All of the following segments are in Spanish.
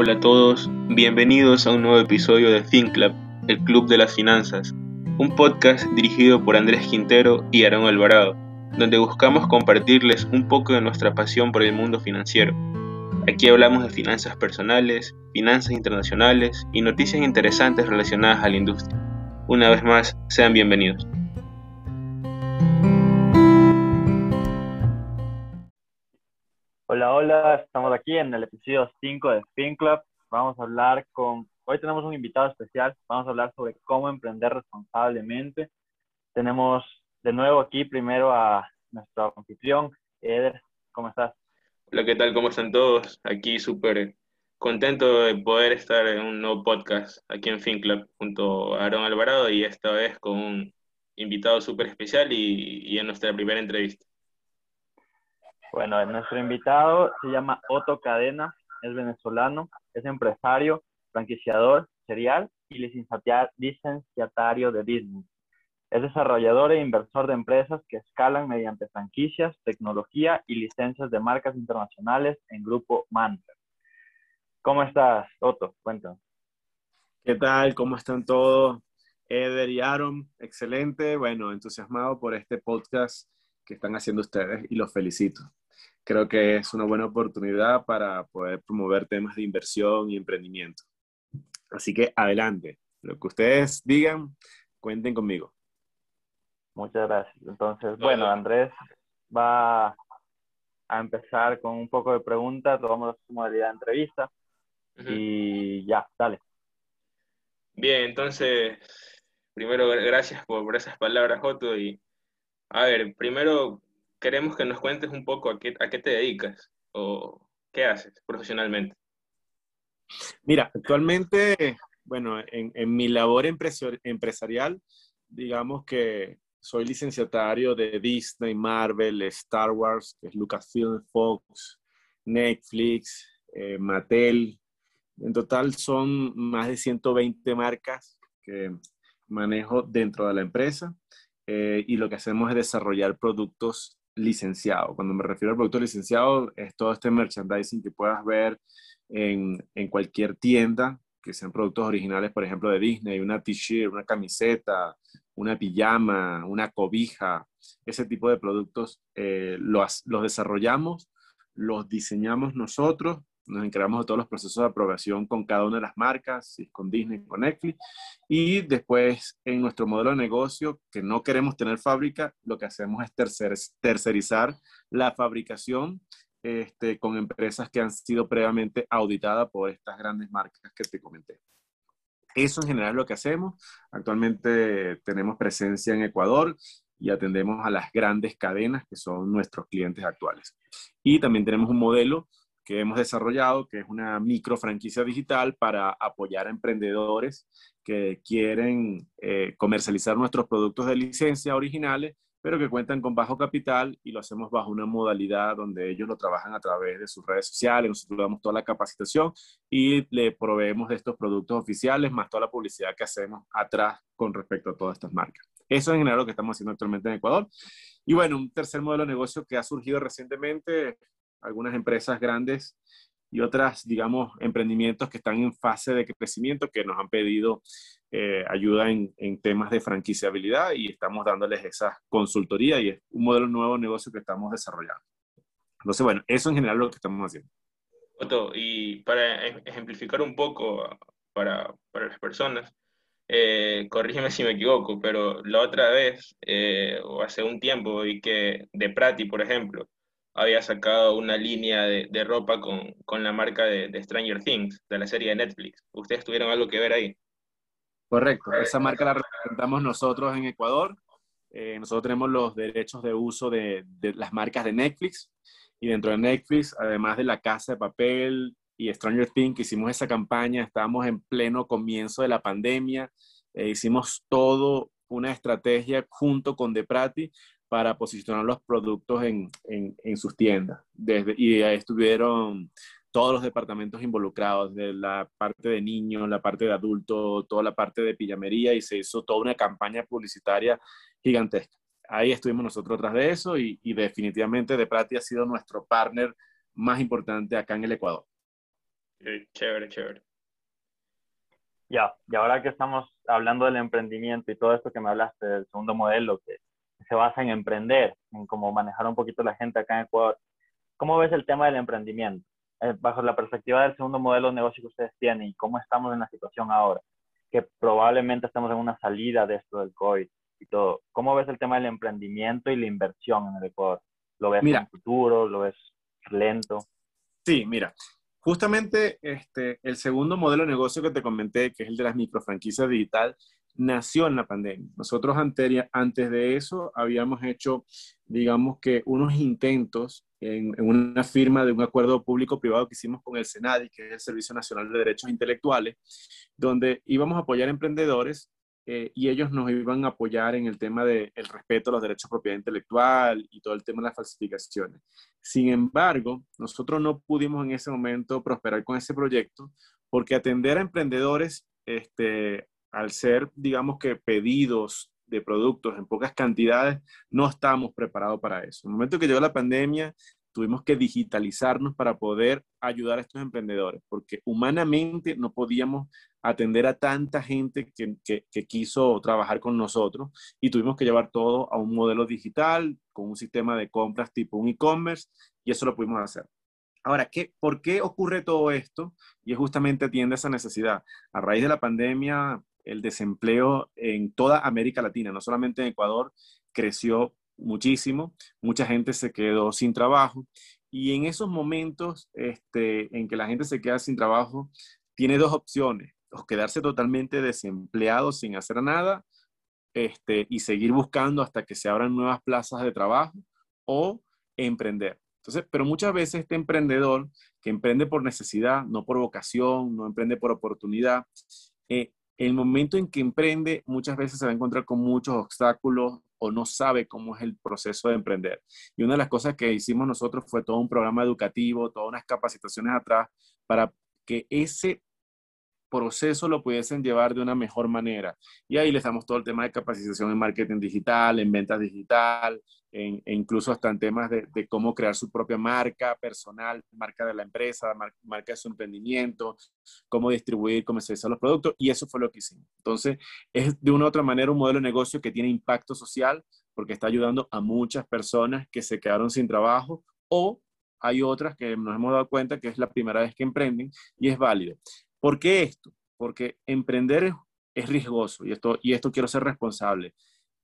Hola a todos, bienvenidos a un nuevo episodio de FinClub, el Club de las Finanzas, un podcast dirigido por Andrés Quintero y Aaron Alvarado, donde buscamos compartirles un poco de nuestra pasión por el mundo financiero. Aquí hablamos de finanzas personales, finanzas internacionales y noticias interesantes relacionadas a la industria. Una vez más, sean bienvenidos. Hola, hola, estamos aquí en el episodio 5 de Fin Club. Vamos a hablar con, hoy tenemos un invitado especial, vamos a hablar sobre cómo emprender responsablemente. Tenemos de nuevo aquí primero a nuestro anfitrión, Eder, ¿cómo estás? Hola, ¿qué tal? ¿Cómo están todos? Aquí súper contento de poder estar en un nuevo podcast aquí en Fin Club junto a Aaron Alvarado y esta vez con un invitado súper especial y, y en nuestra primera entrevista. Bueno, nuestro invitado se llama Otto Cadena, es venezolano, es empresario, franquiciador serial y licenciatario de Disney. Es desarrollador e inversor de empresas que escalan mediante franquicias, tecnología y licencias de marcas internacionales en Grupo Manter. ¿Cómo estás, Otto? Cuéntanos. ¿Qué tal? ¿Cómo están todos? Eder y Aaron, excelente. Bueno, entusiasmado por este podcast que están haciendo ustedes y los felicito. Creo que es una buena oportunidad para poder promover temas de inversión y emprendimiento. Así que adelante, lo que ustedes digan, cuenten conmigo. Muchas gracias. Entonces, bueno, Andrés va a empezar con un poco de preguntas, lo vamos a su modalidad de entrevista y ya, dale. Bien, entonces, primero gracias por, por esas palabras, Joto, y a ver, primero queremos que nos cuentes un poco a qué, a qué te dedicas o qué haces profesionalmente. Mira, actualmente, bueno, en, en mi labor empresarial, digamos que soy licenciatario de Disney, Marvel, Star Wars, Lucasfilm, Fox, Netflix, eh, Mattel. En total son más de 120 marcas que manejo dentro de la empresa eh, y lo que hacemos es desarrollar productos licenciado. Cuando me refiero al producto licenciado, es todo este merchandising que puedas ver en, en cualquier tienda, que sean productos originales, por ejemplo, de Disney, una t-shirt, una camiseta, una pijama, una cobija, ese tipo de productos eh, los, los desarrollamos, los diseñamos nosotros nos encargamos de todos los procesos de aprobación con cada una de las marcas, con Disney, con Netflix. Y después, en nuestro modelo de negocio, que no queremos tener fábrica, lo que hacemos es tercerizar la fabricación este, con empresas que han sido previamente auditadas por estas grandes marcas que te comenté. Eso en general es lo que hacemos. Actualmente tenemos presencia en Ecuador y atendemos a las grandes cadenas que son nuestros clientes actuales. Y también tenemos un modelo que hemos desarrollado, que es una micro franquicia digital para apoyar a emprendedores que quieren eh, comercializar nuestros productos de licencia originales, pero que cuentan con bajo capital y lo hacemos bajo una modalidad donde ellos lo trabajan a través de sus redes sociales, nosotros damos toda la capacitación y le proveemos de estos productos oficiales, más toda la publicidad que hacemos atrás con respecto a todas estas marcas. Eso es en general lo que estamos haciendo actualmente en Ecuador. Y bueno, un tercer modelo de negocio que ha surgido recientemente algunas empresas grandes y otras, digamos, emprendimientos que están en fase de crecimiento que nos han pedido eh, ayuda en, en, temas de franquiciabilidad y estamos dándoles esa consultoría y es un modelo nuevo de negocio que estamos desarrollando. Entonces, bueno, eso en general es lo que estamos haciendo. Otto, y para ejemplificar un poco para, para las personas, eh, corrígeme si me equivoco, pero la otra vez, eh, o hace un tiempo, vi que de Prati, por ejemplo, había sacado una línea de, de ropa con, con, la marca de, de, Stranger Things, de la serie de Netflix. ¿Ustedes tuvieron algo que ver ahí? Correcto, esa marca la representamos nosotros en Ecuador. Eh, nosotros tenemos los derechos de uso de, de, las marcas de Netflix y dentro de Netflix, además de La Casa de Papel y Stranger Things, hicimos esa campaña, estábamos en pleno comienzo de la pandemia, eh, hicimos todo una estrategia junto con Deprati para posicionar los productos en, en, en sus tiendas. Desde, y ahí estuvieron todos los departamentos involucrados, de la parte de niños, la parte de adultos, toda la parte de pijamería y se hizo toda una campaña publicitaria gigantesca. Ahí estuvimos nosotros tras de eso y, y definitivamente De Prati ha sido nuestro partner más importante acá en el Ecuador. Chévere, chévere. Ya, y ahora que estamos hablando del emprendimiento y todo esto que me hablaste del segundo modelo que se basa en emprender, en cómo manejar un poquito la gente acá en Ecuador, ¿cómo ves el tema del emprendimiento? Eh, bajo la perspectiva del segundo modelo de negocio que ustedes tienen y cómo estamos en la situación ahora, que probablemente estamos en una salida de esto del COVID y todo. ¿Cómo ves el tema del emprendimiento y la inversión en el Ecuador? ¿Lo ves en futuro? ¿Lo ves lento? Sí, mira, Justamente este, el segundo modelo de negocio que te comenté, que es el de las microfranquicias digital, nació en la pandemia. Nosotros antes de eso habíamos hecho, digamos que unos intentos en, una firma de un acuerdo público-privado que hicimos con el SENADI, que es el Servicio Nacional de Derechos Intelectuales, donde íbamos a apoyar emprendedores eh, y ellos nos iban a apoyar en el tema del respeto a los derechos de propiedad intelectual y todo el tema de las falsificaciones. Sin embargo, nosotros no pudimos en ese momento prosperar con ese proyecto porque atender a emprendedores, este, al ser, digamos que pedidos de productos en pocas cantidades, no estábamos preparados para eso. En el momento que llegó la pandemia, tuvimos que digitalizarnos para poder ayudar a estos emprendedores, porque humanamente no podíamos atender a tanta gente que, que, quiso trabajar con nosotros y tuvimos que llevar todo a un modelo digital con un sistema de compras tipo un e-commerce y eso lo pudimos hacer. Ahora, ¿qué, ¿por qué ocurre todo esto? Y justamente atiende esa necesidad. A raíz de la pandemia, el desempleo en toda América Latina, no solamente en Ecuador, creció muchísimo, mucha gente se quedó sin trabajo y en esos momentos este, en que la gente se queda sin trabajo, tiene dos opciones, o quedarse totalmente desempleado sin hacer nada este, y seguir buscando hasta que se abran nuevas plazas de trabajo o emprender. Entonces, pero muchas veces este emprendedor que emprende por necesidad, no por vocación, no emprende por oportunidad, eh, el momento en que emprende muchas veces se va a encontrar con muchos obstáculos o no sabe cómo es el proceso de emprender. Y una de las cosas que hicimos nosotros fue todo un programa educativo, todas unas capacitaciones atrás para que ese proceso lo pudiesen llevar de una mejor manera. Y ahí les damos todo el tema de capacitación en marketing digital, en ventas digital, en, e incluso hasta en temas de, cómo crear su propia marca personal, marca de la empresa, marca de su emprendimiento, cómo distribuir, comercializar los productos. Y eso fue lo que hicimos. Entonces, es de una u otra manera un modelo de negocio que tiene impacto social porque está ayudando a muchas personas que se quedaron sin trabajo o hay otras que nos hemos dado cuenta que es la primera vez que emprenden y es válido. ¿Por qué esto? Porque emprender es, riesgoso y esto, y esto quiero ser responsable.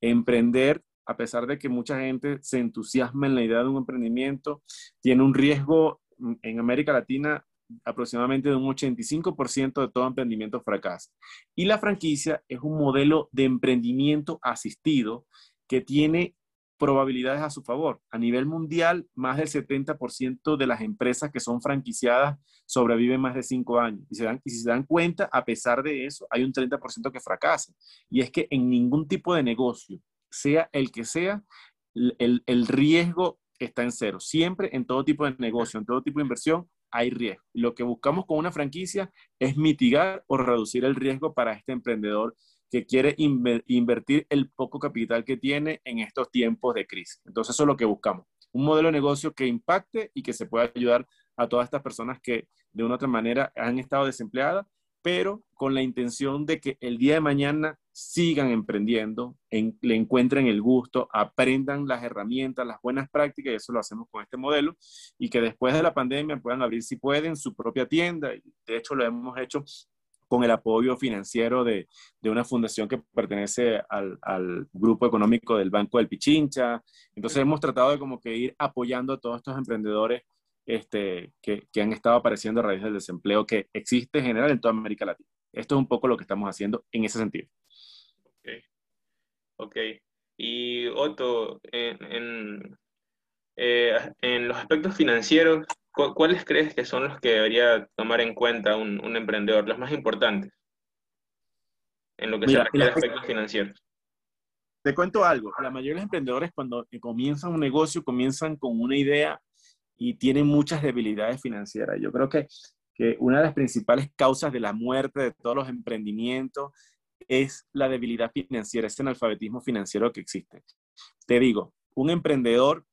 Emprender, a pesar de que mucha gente se entusiasma en la idea de un emprendimiento, tiene un riesgo en América Latina aproximadamente de un 85% de todo emprendimiento fracasa. Y la franquicia es un modelo de emprendimiento asistido que tiene probabilidades a su favor. A nivel mundial, más del 70% de las empresas que son franquiciadas sobreviven más de cinco años. Y, se dan, y si se dan cuenta, a pesar de eso, hay un 30% que fracasa. Y es que en ningún tipo de negocio, sea el que sea, el, el riesgo está en cero. Siempre en todo tipo de negocio, en todo tipo de inversión, hay riesgo. Lo que buscamos con una franquicia es mitigar o reducir el riesgo para este emprendedor que quiere invertir el poco capital que tiene en estos tiempos de crisis. Entonces eso es lo que buscamos. Un modelo de negocio que impacte y que se pueda ayudar a todas estas personas que de una u otra manera han estado desempleadas, pero con la intención de que el día de mañana sigan emprendiendo, le encuentren el gusto, aprendan las herramientas, las buenas prácticas, y eso lo hacemos con este modelo, y que después de la pandemia puedan abrir, si pueden, su propia tienda. De hecho, lo hemos hecho con el apoyo financiero de, de una fundación que pertenece al, al, grupo económico del Banco del Pichincha. Entonces hemos tratado de como que ir apoyando a todos estos emprendedores este, que, que, han estado apareciendo a raíz del desempleo que existe en general en toda América Latina. Esto es un poco lo que estamos haciendo en ese sentido. Ok. okay. Y Otto, en, en, eh, en los aspectos financieros, ¿cuáles crees que son los que debería tomar en cuenta un, emprendedor, los más importantes en lo que se refiere a aspectos financieros? Te cuento algo, la mayoría de los emprendedores cuando comienzan un negocio comienzan con una idea y tienen muchas debilidades financieras. Yo creo que, que una de las principales causas de la muerte de todos los emprendimientos es la debilidad financiera, ese analfabetismo financiero que existe. Te digo, un emprendedor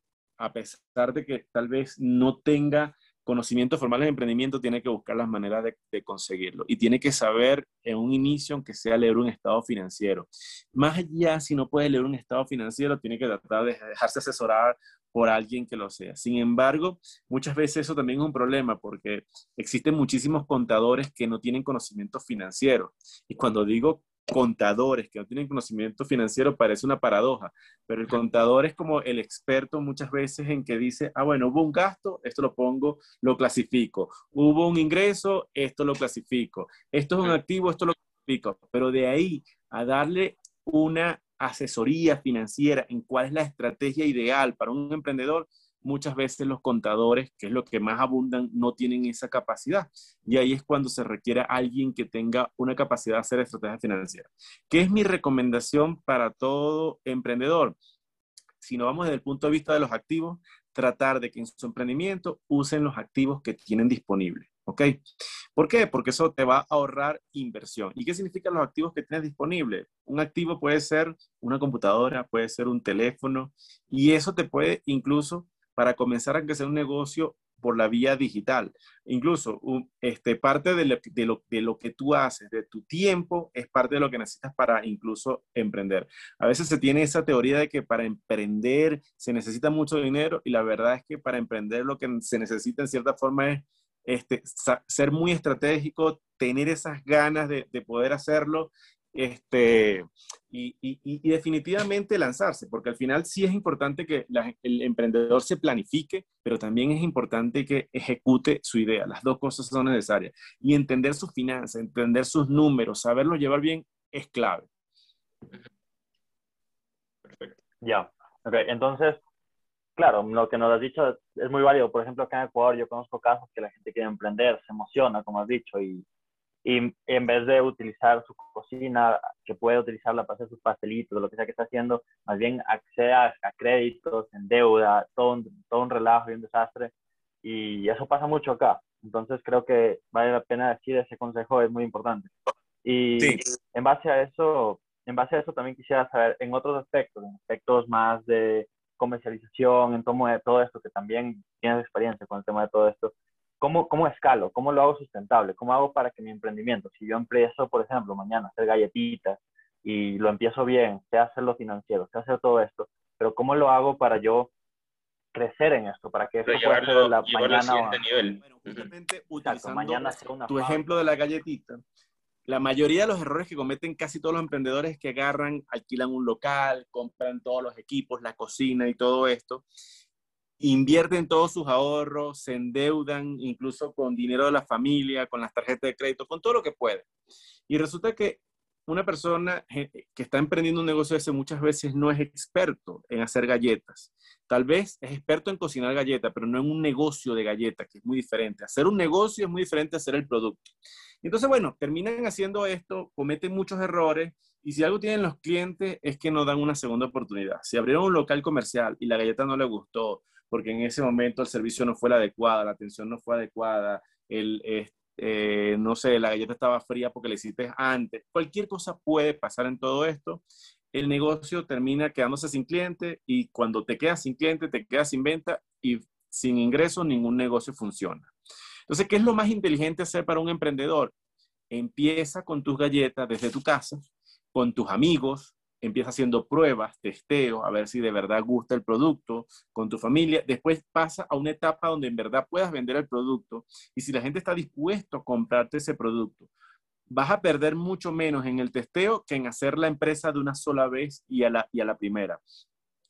a pesar de que tal vez no tenga conocimiento formal de emprendimiento tiene que buscar las maneras de, conseguirlo y tiene que saber en un inicio, aunque sea leer un estado financiero. Más allá, si no puede leer un estado financiero, tiene que tratar de dejarse asesorar por alguien que lo sea. Sin embargo, muchas veces eso también es un problema porque existen muchísimos contadores que no tienen conocimiento financiero. Y cuando digo contadores que no tienen conocimiento financiero parece una paradoja, pero el contador es como el experto muchas veces en que dice, ah, bueno, hubo un gasto, esto lo pongo, lo clasifico, hubo un ingreso, esto lo clasifico, esto es un activo, esto lo clasifico, pero de ahí a darle una asesoría financiera en cuál es la estrategia ideal para un emprendedor, muchas veces los contadores, que es lo que más abundan, no tienen esa capacidad. Y ahí es cuando se requiere alguien que tenga una capacidad de hacer estrategia financiera. ¿Qué es mi recomendación para todo emprendedor? Si no vamos desde el punto de vista de los activos, tratar de que en su emprendimiento usen los activos que tienen disponibles. ¿Ok? ¿Por qué? Porque eso te va a ahorrar inversión. ¿Y qué significan los activos que tienes disponibles? Un activo puede ser una computadora, puede ser un teléfono, y eso te puede incluso para comenzar a crecer un negocio por la vía digital. Incluso este, parte de lo, que tú haces, de tu tiempo, es parte de lo que necesitas para incluso emprender. A veces se tiene esa teoría de que para emprender se necesita mucho dinero y la verdad es que para emprender lo que se necesita en cierta forma es este, ser muy estratégico, tener esas ganas de poder hacerlo este, y, definitivamente lanzarse, porque al final sí es importante que el emprendedor se planifique, pero también es importante que ejecute su idea. Las dos cosas son necesarias. Y entender sus finanzas, entender sus números, saberlo llevar bien es clave. Perfecto. Ya, ok, entonces, claro, lo que nos has dicho es muy válido. Por ejemplo, acá en Ecuador yo conozco casos que la gente quiere emprender, se emociona, como has dicho, y y en vez de utilizar su cocina, que puede utilizarla para hacer sus pastelitos, lo que sea que está haciendo, más bien accede a, créditos, en deuda, todo un, todo un relajo y un desastre. Y eso pasa mucho acá. Entonces creo que vale la pena decir ese consejo, es muy importante. Y en base a eso, en base a eso también quisiera saber en otros aspectos, en aspectos más de comercialización, en todo, todo esto, que también tienes experiencia con el tema de todo esto, ¿Cómo, ¿Cómo escalo? ¿Cómo lo hago sustentable? ¿Cómo hago para que mi emprendimiento, si yo empiezo, por ejemplo, mañana a hacer galletitas y lo empiezo bien, sé hacer financiero, sé hacer todo esto, pero ¿cómo lo hago para yo crecer en esto? Para que eso pueda ser la mañana. nivel. Bueno, justamente utilizando mañana tu ejemplo de la galletita, la mayoría de los errores que cometen casi todos los emprendedores que agarran, alquilan un local, compran todos los equipos, la cocina y todo esto, invierten todos sus ahorros, se endeudan incluso con dinero de la familia, con las tarjetas de crédito, con todo lo que puede. Y resulta que una persona que está emprendiendo un negocio ese muchas veces no es experto en hacer galletas. Tal vez es experto en cocinar galletas, pero no en un negocio de galletas, que es muy diferente. Hacer un negocio es muy diferente a hacer el producto. Entonces, bueno, terminan haciendo esto, cometen muchos errores y si algo tienen los clientes es que no dan una segunda oportunidad. Si abrieron un local comercial y la galleta no le gustó, porque en ese momento el servicio no fue la adecuada, la atención no fue adecuada, el, eh, no sé, la galleta estaba fría porque la hiciste antes. Cualquier cosa puede pasar en todo esto. El negocio termina quedándose sin cliente y cuando te quedas sin cliente, te quedas sin venta y sin ingreso, ningún negocio funciona. Entonces, ¿qué es lo más inteligente hacer para un emprendedor? Empieza con tus galletas desde tu casa, con tus amigos, empieza haciendo pruebas, testeo, a ver si de verdad gusta el producto con tu familia. Después pasa a una etapa donde en verdad puedas vender el producto y si la gente está dispuesto a comprarte ese producto, vas a perder mucho menos en el testeo que en hacer la empresa de una sola vez y a la, y a la primera.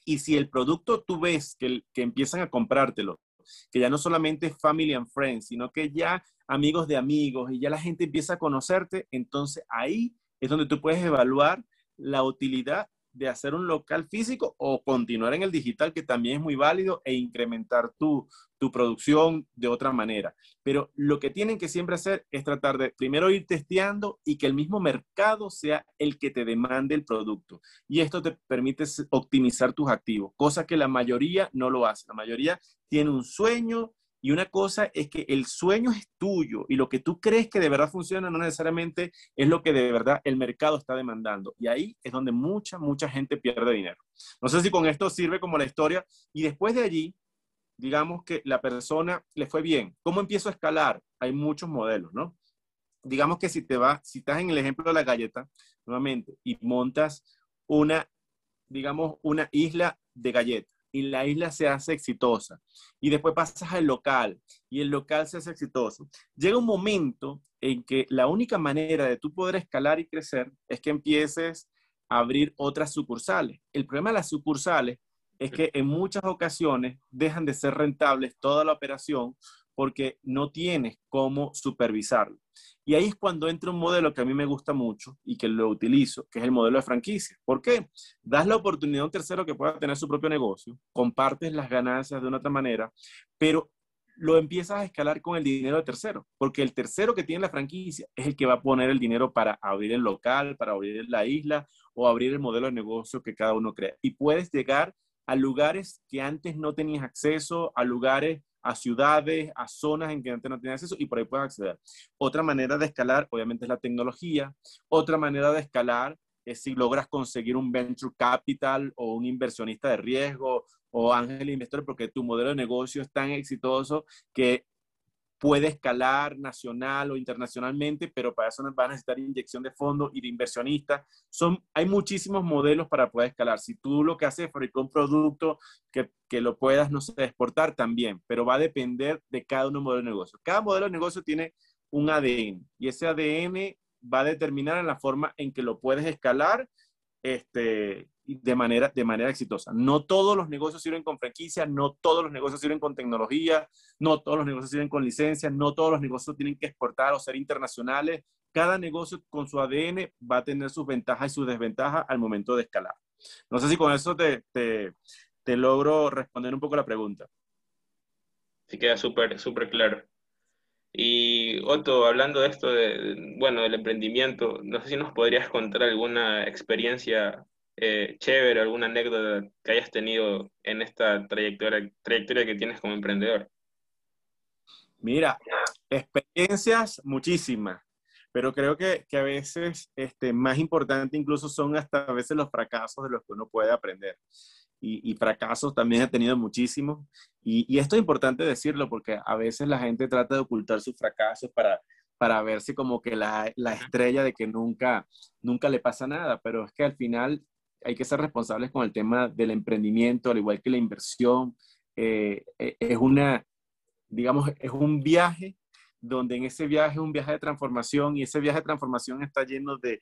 Y si el producto tú ves que, que empiezan a comprártelo, que ya no solamente es family and friends, sino que ya amigos de amigos y ya la gente empieza a conocerte, entonces ahí es donde tú puedes evaluar la utilidad de hacer un local físico o continuar en el digital, que también es muy válido, e incrementar tu, tu producción de otra manera. Pero lo que tienen que siempre hacer es tratar de primero ir testeando y que el mismo mercado sea el que te demande el producto. Y esto te permite optimizar tus activos, cosa que la mayoría no lo hace. La mayoría tiene un sueño, y una cosa es que el sueño es tuyo y lo que tú crees que de verdad funciona no necesariamente es lo que de verdad el mercado está demandando. Y ahí es donde mucha, mucha gente pierde dinero. No sé si con esto sirve como la historia. Y después de allí, digamos que la persona le fue bien. ¿Cómo empiezo a escalar? Hay muchos modelos, ¿no? Digamos que si te vas, si estás en el ejemplo de la galleta, nuevamente, y montas una, digamos, una isla de galletas, y la isla se hace exitosa, y después pasas al local, y el local se hace exitoso. Llega un momento en que la única manera de tú poder escalar y crecer es que empieces a abrir otras sucursales. El problema de las sucursales es que en muchas ocasiones dejan de ser rentables toda la operación porque no tienes cómo supervisarlo. Y ahí es cuando entra un modelo que a mí me gusta mucho y que lo utilizo, que es el modelo de franquicia. ¿Por qué? Das la oportunidad a un tercero que pueda tener su propio negocio, compartes las ganancias de una otra manera, pero lo empiezas a escalar con el dinero del tercero, porque el tercero que tiene la franquicia es el que va a poner el dinero para abrir el local, para abrir la isla o abrir el modelo de negocio que cada uno crea. Y puedes llegar a lugares que antes no tenías acceso, a lugares a ciudades, a zonas en que antes no tenías acceso y por ahí puedes acceder. Otra manera de escalar, obviamente, es la tecnología. Otra manera de escalar es si logras conseguir un venture capital o un inversionista de riesgo o ángel investor porque tu modelo de negocio es tan exitoso que puede escalar nacional o internacionalmente, pero para eso va a necesitar inyección de fondos y de inversionistas. Son, hay muchísimos modelos para poder escalar. Si tú lo que haces es fabricar un producto que, que, lo puedas, no sé, exportar también, pero va a depender de cada uno modelo de negocio. Cada modelo de negocio tiene un ADN y ese ADN va a determinar en la forma en que lo puedes escalar este, de manera, de manera exitosa. No todos los negocios sirven con franquicia, no todos los negocios sirven con tecnología, no todos los negocios sirven con licencia, no todos los negocios tienen que exportar o ser internacionales. Cada negocio con su ADN va a tener sus ventajas y sus desventajas al momento de escalar. No sé si con eso te, te, te logro responder un poco la pregunta. Sí, queda súper, súper claro. Y Otto, hablando de esto, de, bueno, del emprendimiento, no sé si nos podrías contar alguna experiencia eh, chévere, alguna anécdota que hayas tenido en esta trayectoria, trayectoria que tienes como emprendedor. Mira, experiencias muchísimas, pero creo que, que a veces este, más importante incluso son hasta a veces los fracasos de los que uno puede aprender y, fracasos también he tenido muchísimos. Y, esto es importante decirlo porque a veces la gente trata de ocultar sus fracasos para, para verse como que la, la, estrella de que nunca, nunca le pasa nada, pero es que al final hay que ser responsables con el tema del emprendimiento, al igual que la inversión. Eh, e, es una, digamos, es un viaje donde en ese viaje es un viaje de transformación y ese viaje de transformación está lleno de,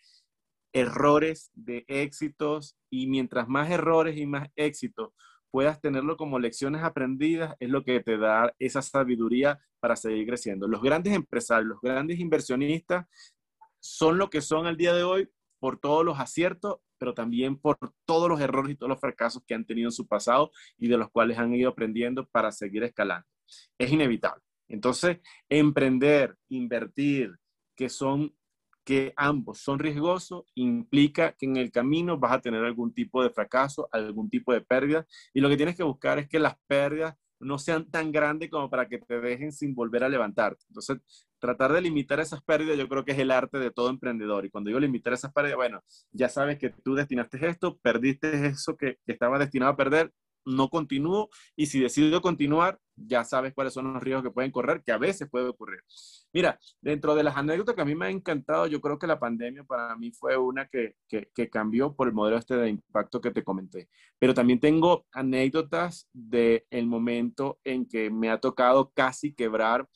errores, de éxitos, y mientras más errores y más éxitos puedas tenerlo como lecciones aprendidas, es lo que te da esa sabiduría para seguir creciendo. Los grandes empresarios, los grandes inversionistas son lo que son al día de hoy por todos los aciertos, pero también por todos los errores y todos los fracasos que han tenido en su pasado y de los cuales han ido aprendiendo para seguir escalando. Es inevitable. Entonces, emprender, invertir, que son que ambos son riesgosos, implica que en el camino vas a tener algún tipo de fracaso, algún tipo de pérdida, y lo que tienes que buscar es que las pérdidas no sean tan grandes como para que te dejen sin volver a levantarte. Entonces, tratar de limitar esas pérdidas yo creo que es el arte de todo emprendedor. Y cuando digo limitar esas pérdidas, bueno, ya sabes que tú destinaste esto, perdiste eso que, que estaba destinado a perder, no continúo y si decido continuar, ya sabes cuáles son los riesgos que pueden correr, que a veces puede ocurrir. Mira, dentro de las anécdotas que a mí me ha encantado, yo creo que la pandemia para mí fue una que, que, cambió por el modelo este de impacto que te comenté. Pero también tengo anécdotas del el momento en que me ha tocado casi quebrar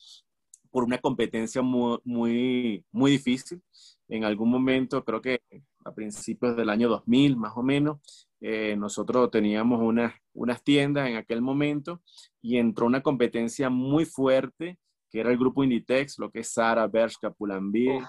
por una competencia muy, muy, muy difícil. En algún momento, creo que a principios del año 2000 más o menos, eh, nosotros teníamos unas, unas tiendas en aquel momento y entró una competencia muy fuerte, que era el grupo Inditex, lo que es Sara, Bershka, Pull&Bear,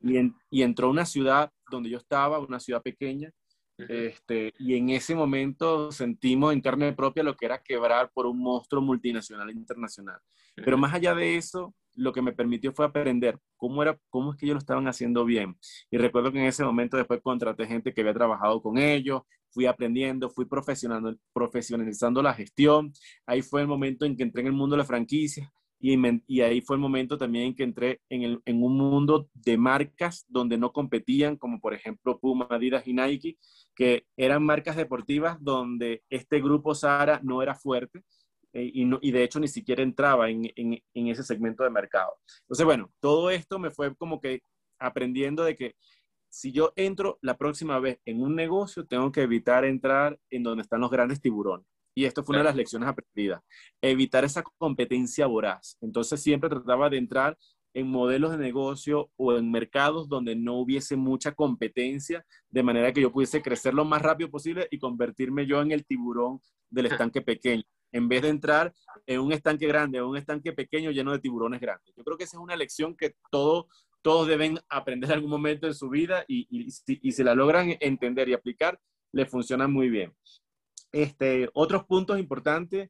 y, y entró una ciudad donde yo estaba, una ciudad pequeña, este, y en ese momento sentimos en carne propia lo que era quebrar por un monstruo multinacional e internacional. Pero más allá de eso, lo que me permitió fue aprender cómo, era, cómo es que ellos lo estaban haciendo bien. Y recuerdo que en ese momento después contraté gente que había trabajado con ellos, fui aprendiendo, fui profesionalizando la gestión. Ahí fue el momento en que entré en el mundo de la franquicia y, ahí fue el momento también en que entré en, un mundo de marcas donde no competían, como por ejemplo Puma, Adidas y Nike, que eran marcas deportivas donde este grupo Sara no era fuerte eh, y, de hecho ni siquiera entraba en, en, en, ese segmento de mercado. Entonces, bueno, todo esto me fue como que aprendiendo de que si yo entro la próxima vez en un negocio, tengo que evitar entrar en donde están los grandes tiburones. Y esto fue una de las lecciones aprendidas. Evitar esa competencia voraz. Entonces siempre trataba de entrar en modelos de negocio o en mercados donde no hubiese mucha competencia, de manera que yo pudiese crecer lo más rápido posible y convertirme yo en el tiburón del estanque pequeño, en vez de entrar en un estanque grande o un estanque pequeño lleno de tiburones grandes. Yo creo que esa es una lección que todo, todos deben aprender en algún momento de su vida y, y, y si la logran entender y aplicar, le funciona muy bien. Este, otros puntos importantes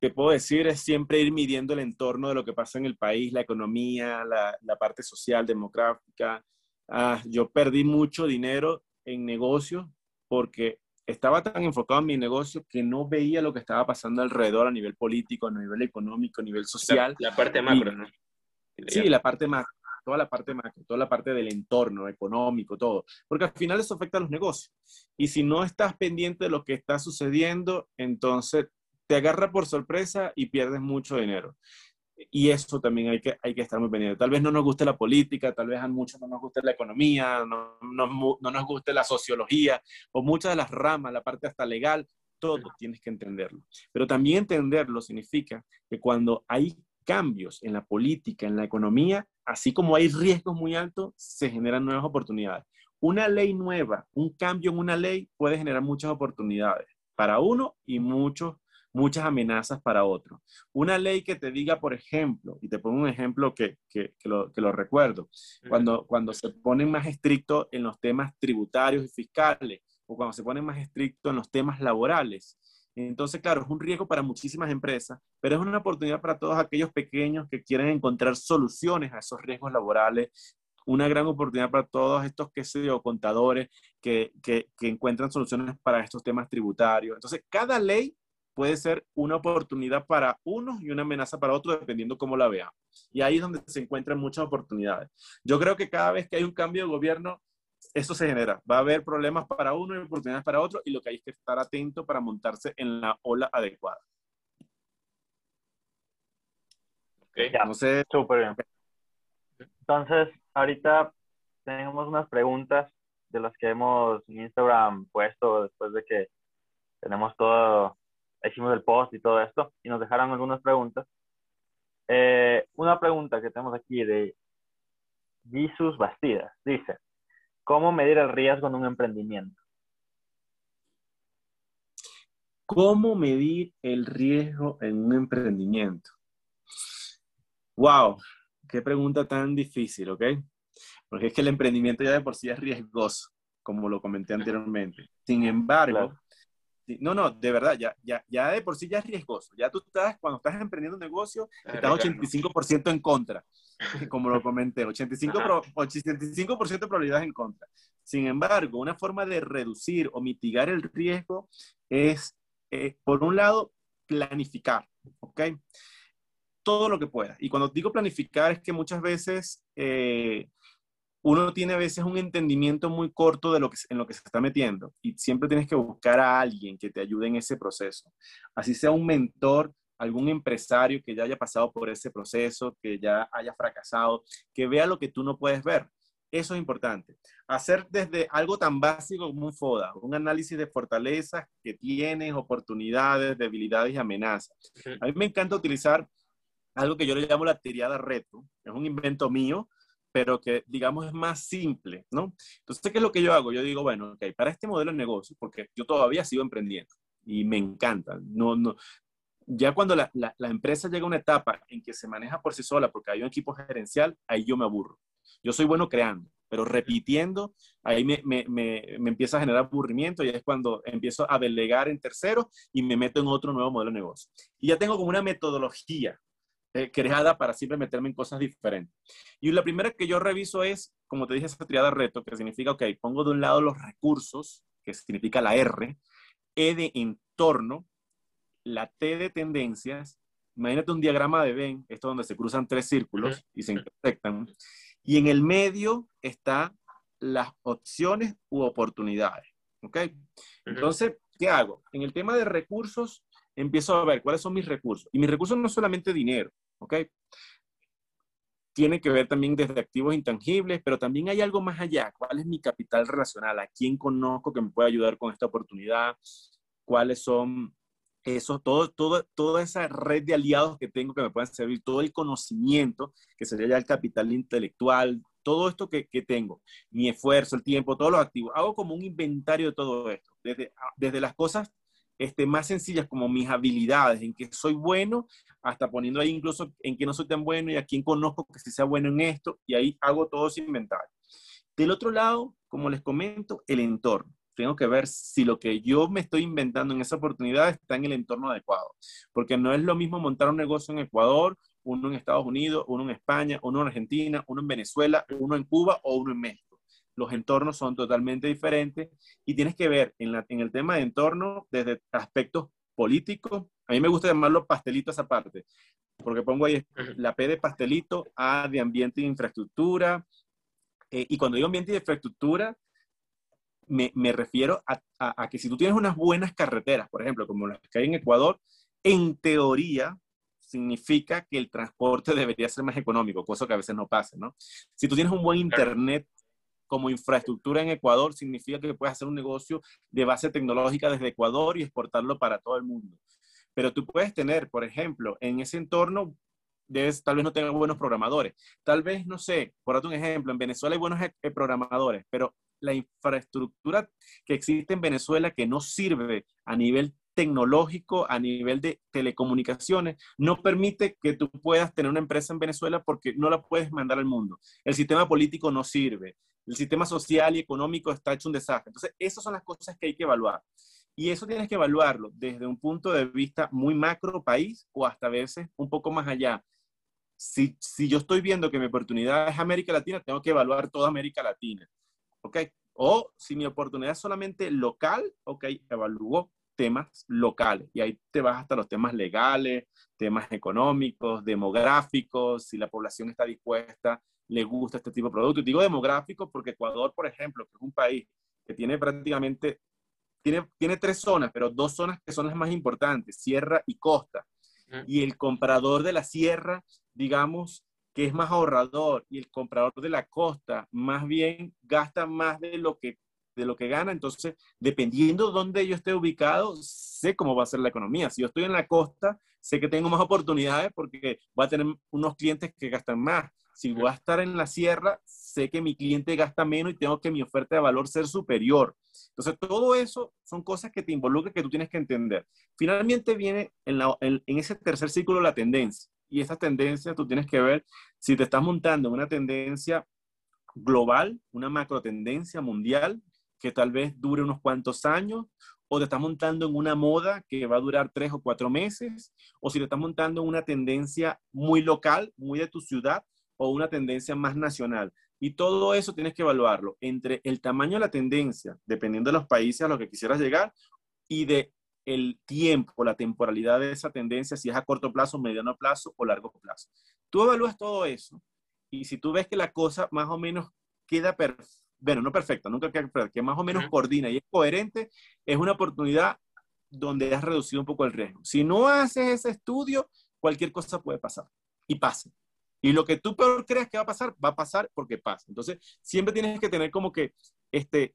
que puedo decir es siempre ir midiendo el entorno de lo que pasa en el país, la economía, la, la parte social, demográfica. Ah, yo perdí mucho dinero en negocios porque estaba tan enfocado en mi negocio que no veía lo que estaba pasando alrededor a nivel político, a nivel económico, a nivel social. La, la parte macro, y, ¿no? Sí, la parte macro toda la parte macro, toda la parte del entorno económico, todo, porque al final eso afecta a los negocios. Y si no estás pendiente de lo que está sucediendo, entonces te agarra por sorpresa y pierdes mucho dinero. Y eso también hay que, hay que estar muy pendiente. Tal vez no nos guste la política, tal vez a muchos no nos guste la economía, no, no, no nos guste la sociología o muchas de las ramas, la parte hasta legal, todo tienes que entenderlo. Pero también entenderlo significa que cuando hay cambios en la política, en la economía, así como hay riesgos muy altos, se generan nuevas oportunidades. Una ley nueva, un cambio en una ley puede generar muchas oportunidades para uno y muchos, muchas amenazas para otro. Una ley que te diga, por ejemplo, y te pongo un ejemplo que, que, que, lo, que lo, recuerdo, cuando, cuando se ponen más estrictos en los temas tributarios y fiscales, o cuando se ponen más estrictos en los temas laborales, entonces, claro, es un riesgo para muchísimas empresas, pero es una oportunidad para todos aquellos pequeños que quieren encontrar soluciones a esos riesgos laborales, una gran oportunidad para todos estos, qué sé yo, contadores que, que, que encuentran soluciones para estos temas tributarios. Entonces, cada ley puede ser una oportunidad para unos y una amenaza para otros, dependiendo cómo la veamos. Y ahí es donde se encuentran muchas oportunidades. Yo creo que cada vez que hay un cambio de gobierno, eso se genera. Va a haber problemas para uno y oportunidades para otro y lo que hay es que estar atento para montarse en la ola adecuada. Okay. Ya, no sé. Súper bien. Entonces, ahorita tenemos unas preguntas de las que hemos en Instagram puesto después de que tenemos todo, hicimos el post y todo esto, y nos dejaron algunas preguntas. Eh, una pregunta que tenemos aquí de Jesus Bastidas dice, ¿Cómo medir el riesgo en un emprendimiento? ¿Cómo medir el riesgo en un emprendimiento? Wow, qué pregunta tan difícil, ¿ok? Porque es que el emprendimiento ya de por sí es riesgoso, como lo comenté anteriormente. Sin embargo, claro. No, no, de verdad, ya, ya, ya de por sí ya es riesgoso. Ya tú estás, cuando estás emprendiendo un negocio, estás 85% en contra. como lo comenté, 85%, pro, 85 de probabilidades en contra. Sin embargo, una forma de reducir o mitigar el riesgo es, eh, por un lado, planificar, ¿ok? Todo lo que pueda. Y cuando digo planificar es que muchas veces eh, uno tiene a veces un entendimiento muy corto de lo que, en lo que se está metiendo y siempre tienes que buscar a alguien que te ayude en ese proceso. Así sea un mentor, algún empresario que ya haya pasado por ese proceso, que ya haya fracasado, que vea lo que tú no puedes ver. Eso es importante. Hacer desde algo tan básico como un FODA, un análisis de fortalezas que tienes, oportunidades, debilidades y amenazas. A mí me encanta utilizar algo que yo le llamo la triada reto. Es un invento mío, pero que digamos es más simple, ¿no? Entonces, ¿qué es lo que yo hago? Yo digo, bueno, ok, para este modelo de negocio, porque yo todavía sigo emprendiendo y me encanta, no, no, ya cuando la, la, la, empresa llega a una etapa en que se maneja por sí sola porque hay un equipo gerencial, ahí yo me aburro. Yo soy bueno creando, pero repitiendo, ahí me, me, me, me, empieza a generar aburrimiento y es cuando empiezo a delegar en terceros y me meto en otro nuevo modelo de negocio. Y ya tengo como una metodología eh, creada para siempre meterme en cosas diferentes. Y la primera que yo reviso es, como te dije, esa triada reto, que significa, ok, pongo de un lado los recursos, que significa la R, E de entorno, la T de tendencias, imagínate un diagrama de Venn, esto donde se cruzan tres círculos y se intersectan, y en el medio está las opciones u oportunidades, ¿ok? Entonces, ¿qué hago? En el tema de recursos, empiezo a ver cuáles son mis recursos. Y mis recursos no solamente dinero, ¿ok? Tiene que ver también desde activos intangibles, pero también hay algo más allá. ¿Cuál es mi capital relacional? ¿A quién conozco que me puede ayudar con esta oportunidad? ¿Cuáles son eso, todo, todo, toda esa red de aliados que tengo que me puedan servir, todo el conocimiento, que sería ya el capital intelectual, todo esto que, que tengo, mi esfuerzo, el tiempo, todos los activos. Hago como un inventario de todo esto, desde, desde las cosas este, más sencillas como mis habilidades, en que soy bueno, hasta poniendo ahí incluso en que no soy tan bueno y a quién conozco que sí sea bueno en esto, y ahí hago todo ese inventario. Del otro lado, como les comento, el entorno tengo que ver si lo que yo me estoy inventando en esa oportunidad está en el entorno adecuado. Porque no es lo mismo montar un negocio en Ecuador, uno en Estados Unidos, uno en España, uno en Argentina, uno en Venezuela, uno en Cuba o uno en México. Los entornos son totalmente diferentes y tienes que ver en, la, en el tema de entorno desde aspectos políticos. A mí me gusta llamarlo pastelito esa parte, porque pongo ahí la P de pastelito, A de ambiente e infraestructura. Eh, y cuando digo ambiente y infraestructura, me, me refiero a, a, que si tú tienes unas buenas carreteras, por ejemplo, como las que hay en Ecuador, en teoría significa que el transporte debería ser más económico, cosa que a veces no pasa, ¿no? Si tú tienes un buen internet como infraestructura en Ecuador, significa que puedes hacer un negocio de base tecnológica desde Ecuador y exportarlo para todo el mundo. Pero tú puedes tener, por ejemplo, en ese entorno, tal vez no tengas buenos programadores. Tal vez, no sé, por otro ejemplo, en Venezuela hay buenos eh, programadores, pero la infraestructura que existe en Venezuela que no sirve a nivel tecnológico, a nivel de telecomunicaciones, no permite que tú puedas tener una empresa en Venezuela porque no la puedes mandar al mundo. El sistema político no sirve. El sistema social y económico está hecho un desastre. Entonces, esas son las cosas que hay que evaluar. Y eso tienes que evaluarlo desde un punto de vista muy macro país o hasta a veces un poco más allá. Si, si yo estoy viendo que mi oportunidad es América Latina, tengo que evaluar toda América Latina. ¿ok? O si mi oportunidad es solamente local, ok, evalúo temas locales y ahí te vas hasta los temas legales, temas económicos, demográficos, si la población está dispuesta, le gusta este tipo de producto. Y digo demográfico porque Ecuador, por ejemplo, que es un país que tiene prácticamente, tiene, tiene tres zonas, pero dos zonas que son las más importantes, sierra y costa. Y el comprador de la sierra, digamos, que es más ahorrador y el comprador de la costa más bien gasta más de lo que de lo que gana, entonces dependiendo de dónde yo esté ubicado, sé cómo va a ser la economía. Si yo estoy en la costa, sé que tengo más oportunidades porque voy a tener unos clientes que gastan más. Si voy a estar en la sierra, sé que mi cliente gasta menos y tengo que mi oferta de valor ser superior. Entonces, todo eso son cosas que te involucran que tú tienes que entender. Finalmente viene en, en ese tercer ciclo la tendencia y esa tendencia tú tienes que ver si te estás montando en una tendencia global, una macro tendencia mundial que tal vez dure unos cuantos años, o te estás montando en una moda que va a durar tres o cuatro meses, o si te estás montando en una tendencia muy local, muy de tu ciudad, o una tendencia más nacional. Y todo eso tienes que evaluarlo entre el tamaño de la tendencia, dependiendo de los países a los que quisieras llegar, y de el tiempo, la temporalidad de esa tendencia, si es a corto plazo, mediano plazo o largo plazo. Tú evalúas todo eso y si tú ves que la cosa más o menos queda perfecta, bueno, no perfecta, nunca queda perfecta, que más o menos coordina y es coherente, es una oportunidad donde has reducido un poco el riesgo. Si no haces ese estudio, cualquier cosa puede pasar y pasa. Y lo que tú peor creas que va a pasar, va a pasar porque pasa. Entonces, siempre tienes que tener como que, este,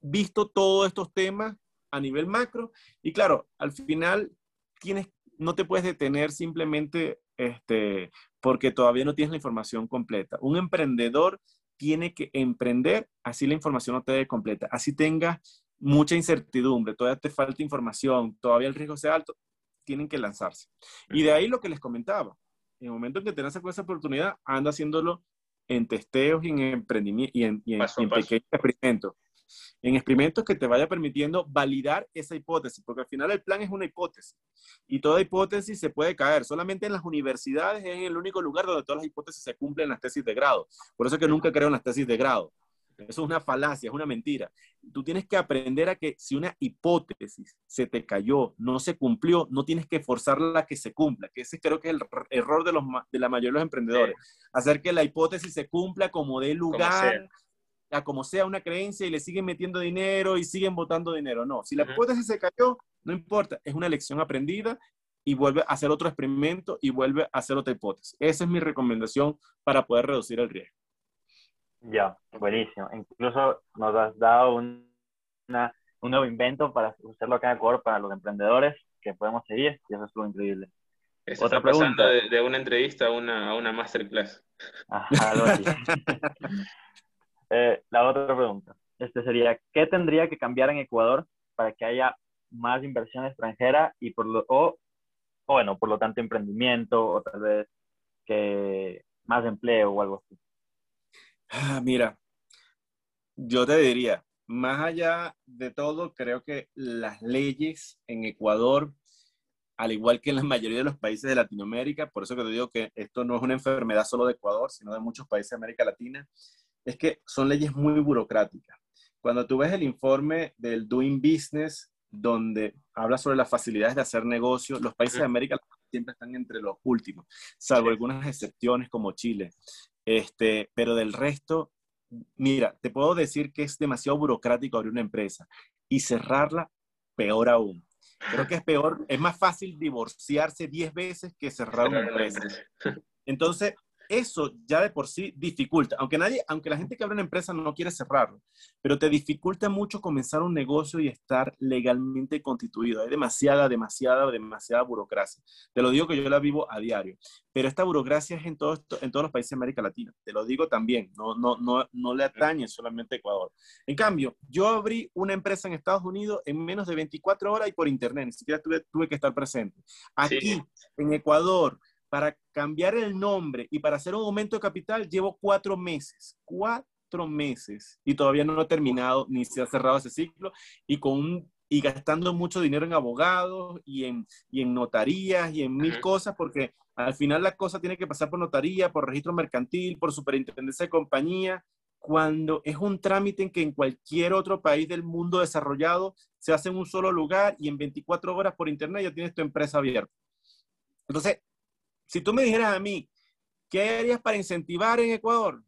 visto todos estos temas a nivel macro. Y claro, al final tienes, no te puedes detener simplemente este, porque todavía no tienes la información completa. Un emprendedor tiene que emprender, así la información no te dé completa, así tenga mucha incertidumbre, todavía te falta información, todavía el riesgo sea alto, tienen que lanzarse. Y de ahí lo que les comentaba, en el momento en que tengas esa oportunidad, anda haciéndolo en testeos y en emprendimiento y en, y en pequeños experimentos en experimentos que te vaya permitiendo validar esa hipótesis, porque al final el plan es una hipótesis y toda hipótesis se puede caer. Solamente en las universidades es el único lugar donde todas las hipótesis se cumplen en las tesis de grado. Por eso es que nunca creo en las tesis de grado. Eso es una falacia, es una mentira. Tú tienes que aprender a que si una hipótesis se te cayó, no se cumplió, no tienes que forzarla a que se cumpla, que ese creo que es el error de, los, de la mayoría de los emprendedores. Hacer que la hipótesis se cumpla como de lugar, a como sea una creencia y le siguen metiendo dinero y siguen votando dinero. No, si la hipótesis se cayó, no importa, es una lección aprendida y vuelve a hacer otro experimento y vuelve a hacer otra hipótesis. Esa es mi recomendación para poder reducir el riesgo. Ya, buenísimo. Incluso nos has dado un, un nuevo invento para hacerlo acá en Ecuador para los emprendedores que podemos seguir y eso es lo increíble. Otra pregunta. De, una entrevista a una, a una masterclass. Eh, la otra pregunta este sería, ¿qué tendría que cambiar en Ecuador para que haya más inversión extranjera y por lo, o, bueno, por lo tanto emprendimiento o tal vez que más empleo o algo así? Ah, mira, yo te diría, más allá de todo, creo que las leyes en Ecuador, al igual que en la mayoría de los países de Latinoamérica, por eso que te digo que esto no es una enfermedad solo de Ecuador, sino de muchos países de América Latina, es que son leyes muy burocráticas. Cuando tú ves el informe del Doing Business, donde habla sobre las facilidades de hacer negocios, los países de América Latina siempre están entre los últimos, salvo algunas excepciones como Chile. Este, pero del resto, mira, te puedo decir que es demasiado burocrático abrir una empresa y cerrarla, peor aún. Creo que es peor, es más fácil divorciarse 10 veces que cerrar una empresa. Entonces, eso ya de por sí dificulta, aunque nadie, aunque la gente que abre una empresa no quiere cerrarlo, pero te dificulta mucho comenzar un negocio y estar legalmente constituido. Hay demasiada, demasiada, demasiada burocracia. Te lo digo que yo la vivo a diario, pero esta burocracia es en, todo en todos los países de América Latina. Te lo digo también, no, no, no, no le atañe solamente a Ecuador. En cambio, yo abrí una empresa en Estados Unidos en menos de 24 horas y por internet, ni siquiera tuve, tuve que estar presente. Aquí, en Ecuador, para cambiar el nombre y para hacer un aumento de capital llevo cuatro meses, cuatro meses y todavía no he terminado ni se ha cerrado ese ciclo y con y gastando mucho dinero en abogados y en, y en notarías y en mil cosas porque al final la cosa tiene que pasar por notaría, por registro mercantil, por superintendencia de compañía, cuando es un trámite en que en cualquier otro país del mundo desarrollado se hace en un solo lugar y en 24 horas por internet ya tienes tu empresa abierta. Entonces, si tú me dijeras a mí, ¿qué harías para incentivar en Ecuador?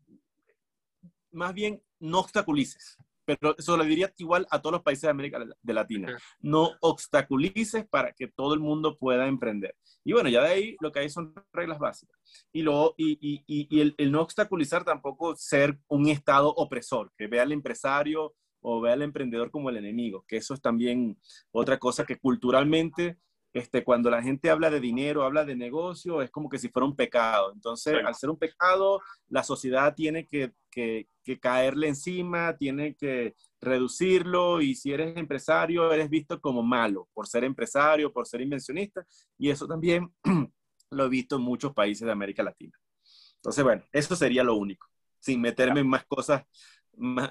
Más bien, no obstaculices. Pero eso lo diría igual a todos los países de América de Latina. No obstaculices para que todo el mundo pueda emprender. Y bueno, ya de ahí lo que hay son reglas básicas. Y, lo, y, y, y el, el no obstaculizar tampoco ser un Estado opresor, que vea al empresario o vea al emprendedor como el enemigo, que eso es también otra cosa que culturalmente este, cuando la gente habla de dinero, habla de negocio, es como que si fuera un pecado. Entonces, al ser un pecado, la sociedad tiene que, que, caerle encima, tiene que reducirlo y si eres empresario, eres visto como malo por ser empresario, por ser invencionista. Y eso también lo he visto en muchos países de América Latina. Entonces, bueno, eso sería lo único, sin meterme en más cosas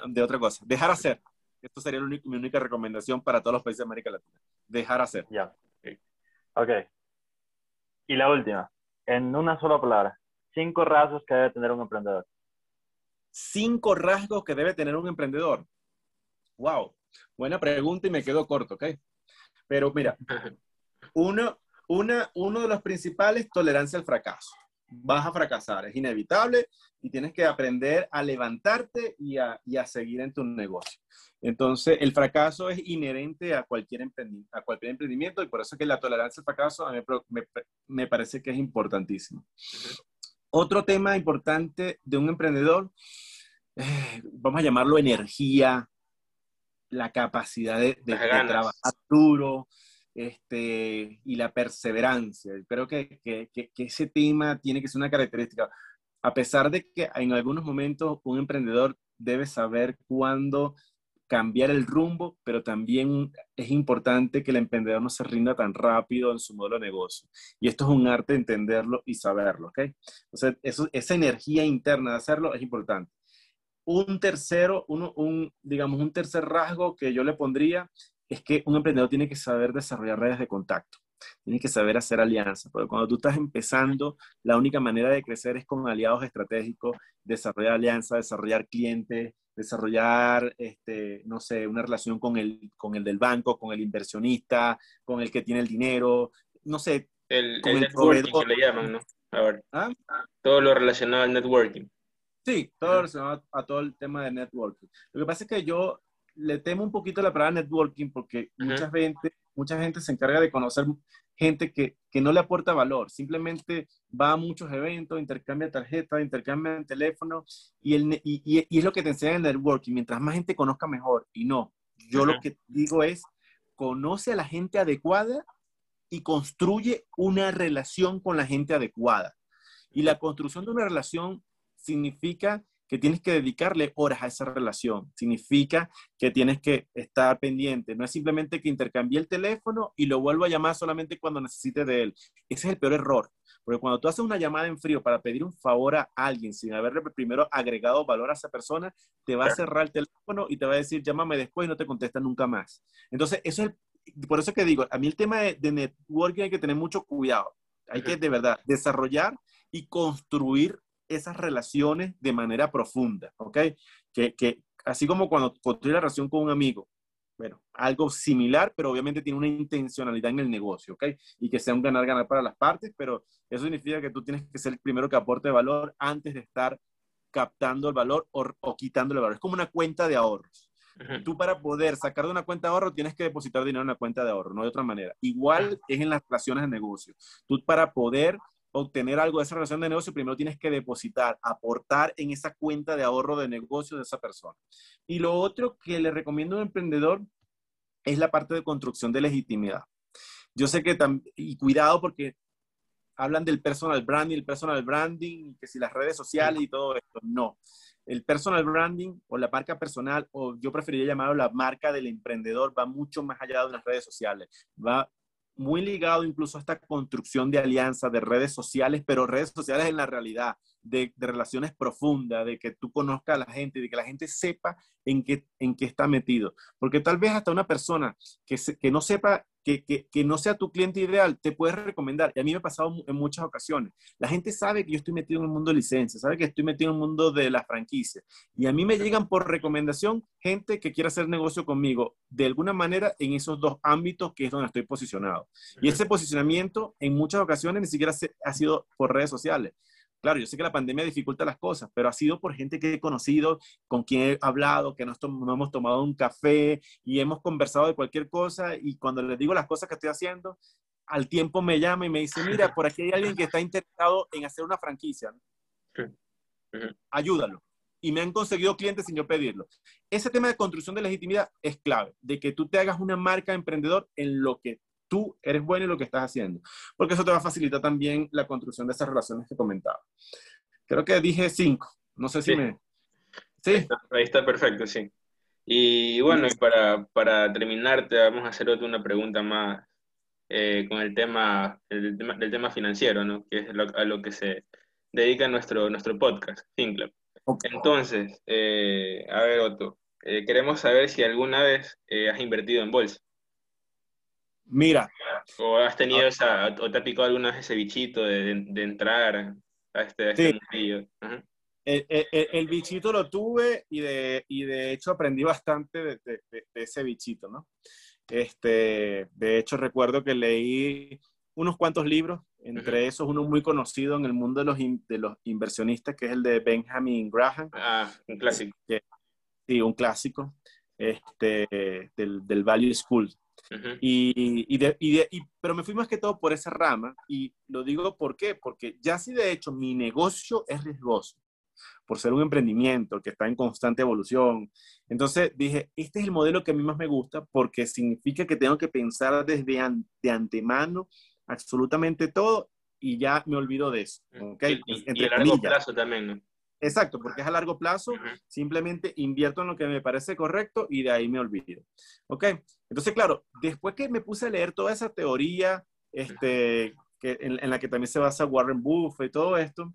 de otra cosa. Dejar hacer. Esto sería mi única recomendación para todos los países de América Latina. Dejar hacer. Ya. Ok. Y la última, en una sola palabra, cinco rasgos que debe tener un emprendedor. Cinco rasgos que debe tener un emprendedor. Wow, buena pregunta y me quedo corto, ¿ok? Pero mira, uno, una, uno de los principales, tolerancia al fracaso. Vas a fracasar, es inevitable y tienes que aprender a levantarte y a, y a seguir en tu negocio. Entonces, el fracaso es inherente a cualquier, emprendimiento, a cualquier emprendimiento y por eso que la tolerancia al fracaso a mí me, parece que es importantísimo. Otro tema importante de un emprendedor, eh, vamos a llamarlo energía, la capacidad de, trabajar duro este, y la perseverancia. Creo que, que, que ese tema tiene que ser una característica. A pesar de que en algunos momentos un emprendedor debe saber cuándo cambiar el rumbo, pero también es importante que el emprendedor no se rinda tan rápido en su modelo de negocio. Y esto es un arte entenderlo y saberlo, ¿ok? Entonces, eso, esa energía interna de hacerlo es importante. Un tercero, uno, un, digamos, un tercer rasgo que yo le pondría es que un emprendedor tiene que saber desarrollar redes de contacto. Tiene que saber hacer alianzas, porque cuando tú estás empezando, la única manera de crecer es con aliados estratégicos, desarrollar alianzas, desarrollar clientes, desarrollar, este, no sé, una relación con el, con el del banco, con el inversionista, con el que tiene el dinero, no sé. El, networking que le llaman, ¿no? A ver, ¿Ah? todo lo relacionado al networking. Sí, todo relacionado a, todo el tema de networking. Lo que pasa es que yo le temo un poquito la palabra networking porque mucha, gente, mucha gente se encarga de conocer gente que, que, no le aporta valor, simplemente va a muchos eventos, intercambia tarjetas, intercambia teléfono y, el, y, y, es lo que te enseña el networking, mientras más gente conozca mejor. Y no. Yo lo que digo es, conoce a la gente adecuada y construye una relación con la gente adecuada. Y la construcción de una relación significa que tienes que dedicarle horas a esa relación. Significa que tienes que estar pendiente. No es simplemente que intercambie el teléfono y lo vuelvo a llamar solamente cuando necesite de él. Ese es el peor error. Porque cuando tú haces una llamada en frío para pedir un favor a alguien sin haberle primero agregado valor a esa persona, te va a cerrar el teléfono y te va a decir, llámame después y no te contesta nunca más. Entonces, eso es por eso que digo, a mí el tema de, de networking hay que tener mucho cuidado. Hay que de verdad desarrollar y construir esas relaciones de manera profunda, ¿ok? Que, que así como cuando construye la relación con un amigo, bueno, algo similar, pero obviamente tiene una intencionalidad en el negocio, ¿ok? Y que sea un ganar-ganar para las partes, pero eso significa que tú tienes que ser el primero que aporte valor antes de estar captando el valor o, o quitando el valor. Es como una cuenta de ahorros. Tú para poder sacar de una cuenta de ahorro tienes que depositar dinero en una cuenta de ahorro, no de otra manera. Igual es en las relaciones de negocio. Tú para poder obtener algo de esa relación de negocio, primero tienes que depositar, aportar en esa cuenta de ahorro de negocio de esa persona. Y lo otro que le recomiendo a un emprendedor es la parte de construcción de legitimidad. Yo sé que, y cuidado porque hablan del personal branding, el personal branding, que si las redes sociales y todo esto, no. El personal branding o la marca personal, o yo preferiría llamarlo la marca del emprendedor, va mucho más allá de las redes sociales. Va muy ligado incluso a esta construcción de alianzas, de redes sociales, pero redes sociales en la realidad, de, relaciones profundas, de que tú conozcas a la gente, de que la gente sepa en qué, en qué está metido. Porque tal vez hasta una persona que, que no sepa que, no sea tu cliente ideal, te puedes recomendar. Y a mí me ha pasado en muchas ocasiones. La gente sabe que yo estoy metido en el mundo de licencia, sabe que estoy metido en el mundo de la franquicia. Y a mí me llegan por recomendación gente que quiere hacer negocio conmigo de alguna manera en esos dos ámbitos que es donde estoy posicionado. Y ese posicionamiento en muchas ocasiones ni siquiera ha sido por redes sociales. Claro, yo sé que la pandemia dificulta las cosas, pero ha sido por gente que he conocido, con quien he hablado, que nos, hemos tomado un café y hemos conversado de cualquier cosa y cuando les digo las cosas que estoy haciendo, al tiempo me llama y me dice, mira, por aquí hay alguien que está interesado en hacer una franquicia. Ayúdalo. Y me han conseguido clientes sin yo pedirlo. Ese tema de construcción de legitimidad es clave, de que tú te hagas una marca emprendedor en lo que tú eres bueno en lo que estás haciendo, porque eso te va a facilitar también la construcción de esas relaciones que comentaba. Creo que dije cinco, no sé si me... Sí. Ahí está, perfecto, sí. Y bueno, y para, para terminar, te vamos a hacer otra una pregunta más eh, con el tema, el tema, del tema financiero, ¿no? Que es a lo que se dedica nuestro, nuestro podcast, FinClub. Entonces, eh, a ver, Otto, eh, queremos saber si alguna vez has invertido en bolsa. Mira. ¿O has tenido esa, o te ha picado alguna vez ese bichito de, de, entrar a este, a este el, el, el, bichito lo tuve y de, y de hecho aprendí bastante de, de, ese bichito, ¿no? Este, de hecho, recuerdo que leí unos cuantos libros, entre esos uno muy conocido en el mundo de los, de los inversionistas, que es el de Benjamin Graham. Ah, un clásico. sí, un clásico, este, del, del Value School y, y, de, y, pero me fui más que todo por esa rama y lo digo ¿por qué? Porque ya si de hecho mi negocio es riesgoso, por ser un emprendimiento que está en constante evolución. Entonces dije, este es el modelo que a mí más me gusta porque significa que tengo que pensar desde de antemano absolutamente todo y ya me olvido de eso. ¿okay? Y, y, a largo plazo también, ¿no? Exacto, porque es a largo plazo, simplemente invierto en lo que me parece correcto y de ahí me olvido. ¿Ok? Entonces, claro, después que me puse a leer toda esa teoría, este, que, en, la que también se basa Warren Buffett y todo esto,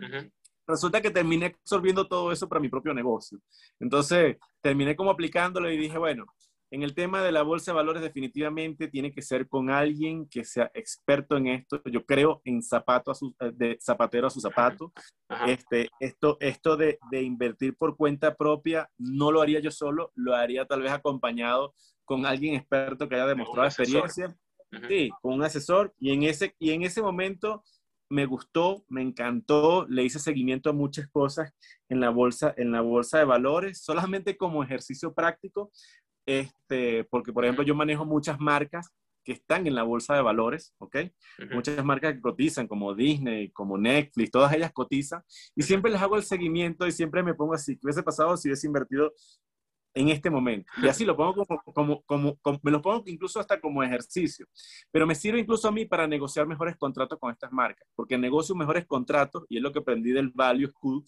resulta que terminé absorbiendo todo eso para mi propio negocio. Entonces, terminé como aplicándolo y dije, bueno, en el tema de la bolsa de valores definitivamente tiene que ser con alguien que sea experto en esto. Yo creo en zapato a su, eh, de zapatero a su zapato. Este, esto esto de, de, invertir por cuenta propia no lo haría yo solo, lo haría tal vez acompañado con alguien experto que haya demostrado experiencia. Sí, con un asesor. Y en, ese, y en ese momento me gustó, me encantó, le hice seguimiento a muchas cosas en la bolsa, en la bolsa de valores, solamente como ejercicio práctico, este, porque por ejemplo yo manejo muchas marcas que están en la bolsa de valores, ¿ok? Muchas marcas que cotizan, como Disney, como Netflix, todas ellas cotizan, y siempre les hago el seguimiento y siempre me pongo así, ¿qué hubiese pasado si hubiese invertido en este momento. Y así lo pongo como, como, como, me lo pongo incluso hasta como ejercicio. Pero me sirve incluso a mí para negociar mejores contratos con estas marcas, porque negocio mejores contratos, y es lo que aprendí del Value School,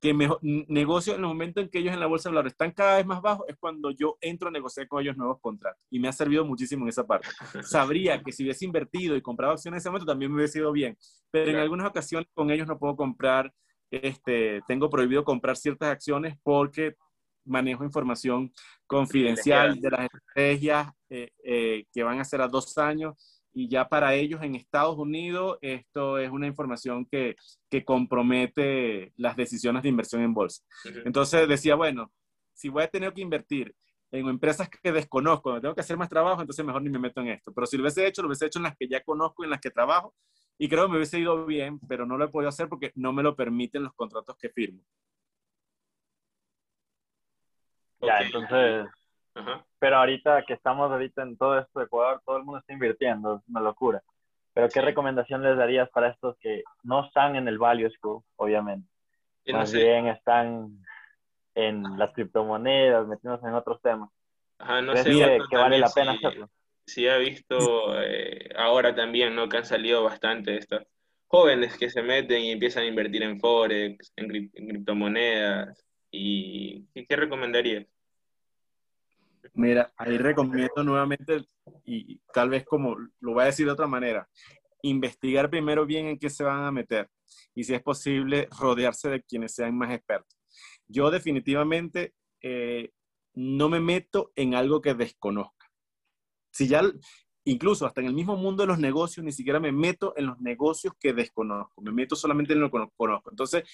que mejor, negocio en el momento en que ellos en la bolsa de valores están cada vez más bajos, es cuando yo entro a negociar con ellos nuevos contratos. Y me ha servido muchísimo en esa parte. Sabría que si hubiese invertido y comprado acciones en ese momento también me hubiese ido bien. Pero en algunas ocasiones con ellos no puedo comprar, este, tengo prohibido comprar ciertas acciones porque manejo información confidencial de las estrategias eh, eh, que van a ser a dos años y ya para ellos en Estados Unidos esto es una información que, que compromete las decisiones de inversión en bolsa. Entonces decía, bueno, si voy a tener que invertir en empresas que desconozco, tengo que hacer más trabajo, entonces mejor ni me meto en esto. Pero si lo hubiese hecho, lo hubiese hecho en las que ya conozco, en las que trabajo, y creo que me hubiese ido bien, pero no lo he podido hacer porque no me lo permiten los contratos que firmo. Ya, entonces, pero ahorita que estamos ahorita en todo esto de Ecuador, todo el mundo está invirtiendo, es una locura. Pero ¿qué recomendación les darías para estos que no están en el Value School, obviamente? Más bien están en las criptomonedas, metiéndose en otros temas. Ajá, no sé que, vale la pena hacerlo? Sí, he visto eh, ahora también, ¿no? Que han salido bastante estos jóvenes que se meten y empiezan a invertir en Forex, en criptomonedas, ¿Y qué, recomendarías? Mira, ahí recomiendo nuevamente, y tal vez como lo voy a decir de otra manera, investigar primero bien en qué se van a meter y si es posible rodearse de quienes sean más expertos. Yo definitivamente eh, no me meto en algo que desconozca. Si ya, incluso hasta en el mismo mundo de los negocios, ni siquiera me meto en los negocios que desconozco, me meto solamente en lo que conozco. Entonces,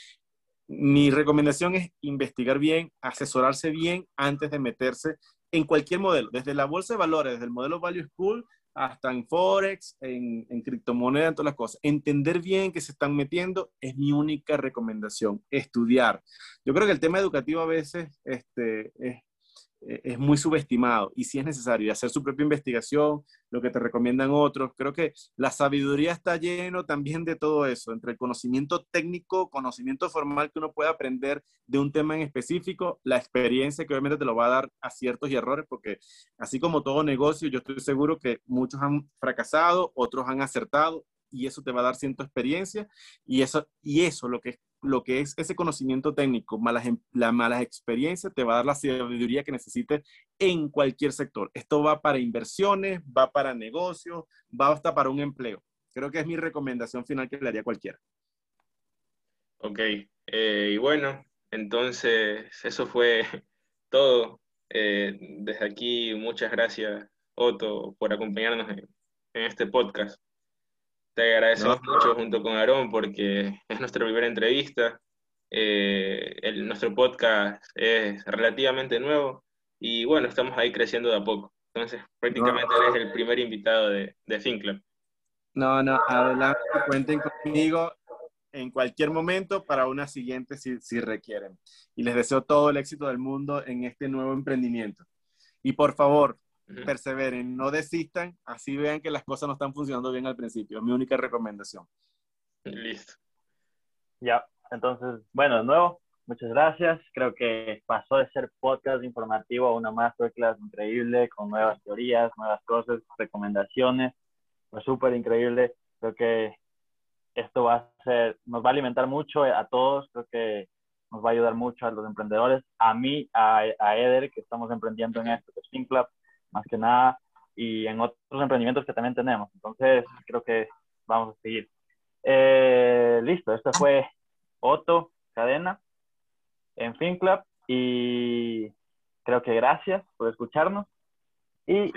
mi recomendación es investigar bien, asesorarse bien antes de meterse en cualquier modelo, desde la bolsa de valores, desde el modelo Value School hasta en Forex, en, en criptomonedas, en todas las cosas. Entender bien qué se están metiendo es mi única recomendación. Estudiar. Yo creo que el tema educativo a veces este, es es muy subestimado y si es necesario hacer su propia investigación, lo que te recomiendan otros. Creo que la sabiduría está lleno también de todo eso, entre el conocimiento técnico, conocimiento formal que uno puede aprender de un tema en específico, la experiencia que obviamente te lo va a dar aciertos y errores, porque así como todo negocio, yo estoy seguro que muchos han fracasado, otros han acertado y eso te va a dar cierta experiencia y eso, y eso lo que lo que es ese conocimiento técnico, em, las malas experiencias, te va a dar la sabiduría que necesites en cualquier sector. Esto va para inversiones, va para negocios, va hasta para un empleo. Creo que es mi recomendación final que le haría a cualquiera. Ok, eh, y bueno, entonces eso fue todo. Eh, desde aquí, muchas gracias, Otto, por acompañarnos en este podcast. Te agradecemos mucho junto con Aarón porque es nuestra primera entrevista. Eh, el, nuestro podcast es relativamente nuevo y bueno, estamos ahí creciendo de a poco. Entonces, prácticamente eres el primer invitado de, de Club. No, no, adelante, cuenten conmigo en cualquier momento para una siguiente si, si requieren. Y les deseo todo el éxito del mundo en este nuevo emprendimiento. Y por favor, perseveren, no desistan, así vean que las cosas no están funcionando bien al principio. Es mi única recomendación. Listo. Ya, entonces, bueno, de nuevo, muchas gracias. Creo que pasó de ser podcast informativo a una masterclass increíble con nuevas teorías, nuevas cosas, recomendaciones. Fue súper increíble. Creo que esto va a ser, nos va a alimentar mucho a todos. Creo que nos va a ayudar mucho a los emprendedores, a mí, a, a Eder, que estamos emprendiendo en esto, que Club más que nada, y en otros emprendimientos que también tenemos. Entonces, creo que vamos a seguir. Eh, listo, esto fue Otto Cadena en FinClub y creo que gracias por escucharnos y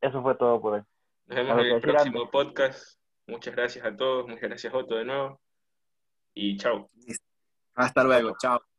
eso fue todo por hoy. Nos vemos en el próximo podcast. Muchas gracias a todos, muchas gracias Otto de nuevo y chao. Hasta luego, chao.